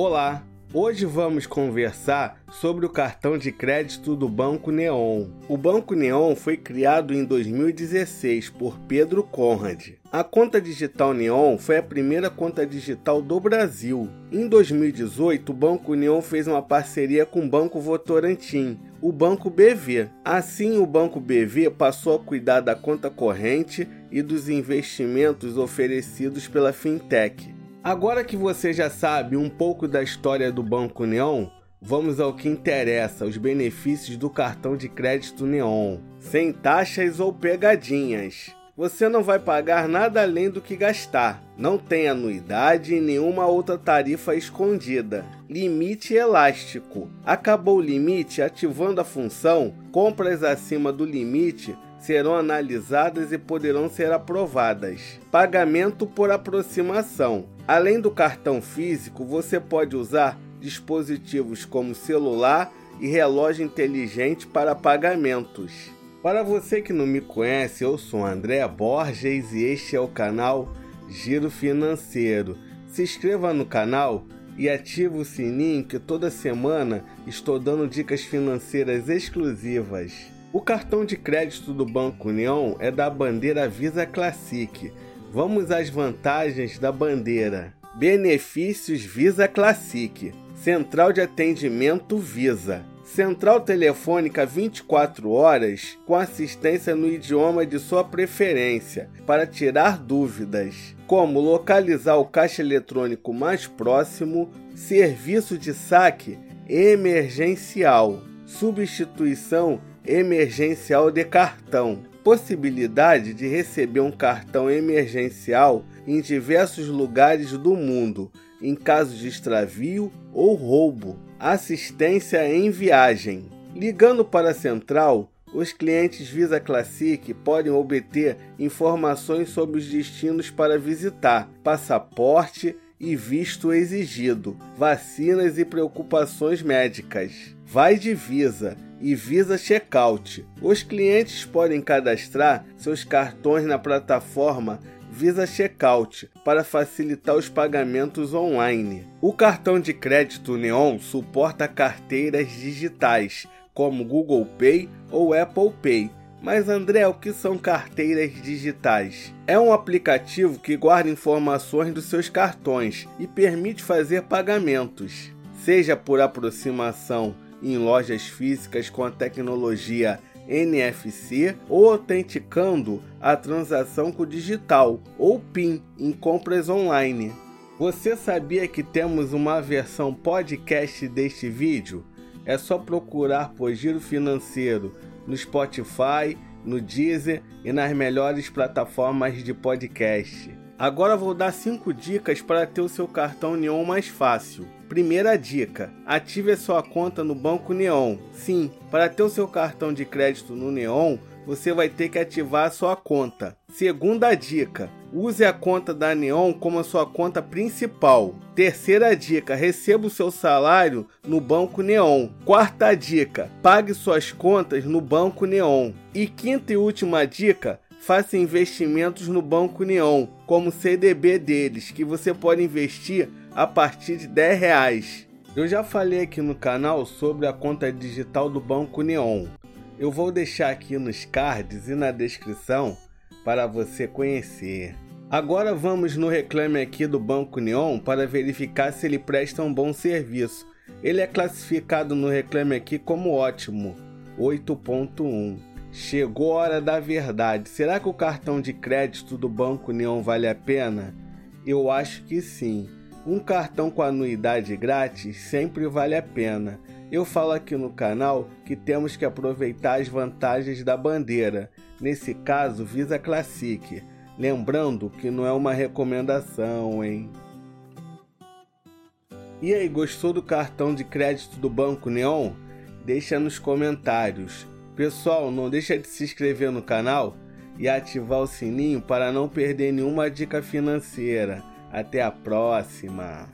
Olá! Hoje vamos conversar sobre o cartão de crédito do Banco Neon. O Banco Neon foi criado em 2016 por Pedro Conrad. A conta digital Neon foi a primeira conta digital do Brasil. Em 2018, o Banco Neon fez uma parceria com o Banco Votorantim, o Banco BV. Assim, o Banco BV passou a cuidar da conta corrente e dos investimentos oferecidos pela fintech. Agora que você já sabe um pouco da história do Banco Neon, vamos ao que interessa: os benefícios do cartão de crédito Neon. Sem taxas ou pegadinhas. Você não vai pagar nada além do que gastar. Não tem anuidade e nenhuma outra tarifa escondida. Limite elástico. Acabou o limite, ativando a função, compras acima do limite serão analisadas e poderão ser aprovadas. Pagamento por aproximação. Além do cartão físico, você pode usar dispositivos como celular e relógio inteligente para pagamentos. Para você que não me conhece, eu sou André Borges e este é o canal Giro Financeiro. Se inscreva no canal e ative o sininho que toda semana estou dando dicas financeiras exclusivas. O cartão de crédito do Banco União é da bandeira Visa Classic. Vamos às vantagens da bandeira. Benefícios Visa Classic. Central de atendimento Visa. Central telefônica 24 horas com assistência no idioma de sua preferência para tirar dúvidas, como localizar o caixa eletrônico mais próximo, serviço de saque emergencial, substituição emergencial de cartão. Possibilidade de receber um cartão emergencial em diversos lugares do mundo, em caso de extravio ou roubo. Assistência em viagem. Ligando para a central, os clientes Visa Classic podem obter informações sobre os destinos para visitar, passaporte e visto exigido, vacinas e preocupações médicas. Vai de Visa e Visa Checkout. Os clientes podem cadastrar seus cartões na plataforma Visa Checkout para facilitar os pagamentos online. O cartão de crédito Neon suporta carteiras digitais, como Google Pay ou Apple Pay. Mas André, o que são carteiras digitais? É um aplicativo que guarda informações dos seus cartões e permite fazer pagamentos, seja por aproximação em lojas físicas com a tecnologia NFC ou autenticando a transação com digital ou PIN em compras online. Você sabia que temos uma versão podcast deste vídeo? É só procurar por Giro Financeiro no Spotify, no Deezer e nas melhores plataformas de podcast. Agora vou dar 5 dicas para ter o seu cartão Neon mais fácil. Primeira dica: ative a sua conta no Banco Neon. Sim, para ter o seu cartão de crédito no Neon, você vai ter que ativar a sua conta. Segunda dica: use a conta da Neon como a sua conta principal. Terceira dica: receba o seu salário no Banco Neon. Quarta dica: pague suas contas no Banco Neon. E quinta e última dica: faça investimentos no Banco Neon, como CDB deles, que você pode investir a partir de 10 reais. Eu já falei aqui no canal sobre a conta digital do Banco Neon. Eu vou deixar aqui nos cards e na descrição para você conhecer. Agora vamos no reclame aqui do Banco Neon para verificar se ele presta um bom serviço. Ele é classificado no reclame aqui como ótimo, 8.1. Chegou a hora da verdade. Será que o cartão de crédito do Banco Neon vale a pena? Eu acho que sim. Um cartão com anuidade grátis sempre vale a pena. Eu falo aqui no canal que temos que aproveitar as vantagens da bandeira, nesse caso Visa Classic. Lembrando que não é uma recomendação, hein? E aí, gostou do cartão de crédito do Banco Neon? Deixa nos comentários. Pessoal, não deixa de se inscrever no canal e ativar o sininho para não perder nenhuma dica financeira. Até a próxima!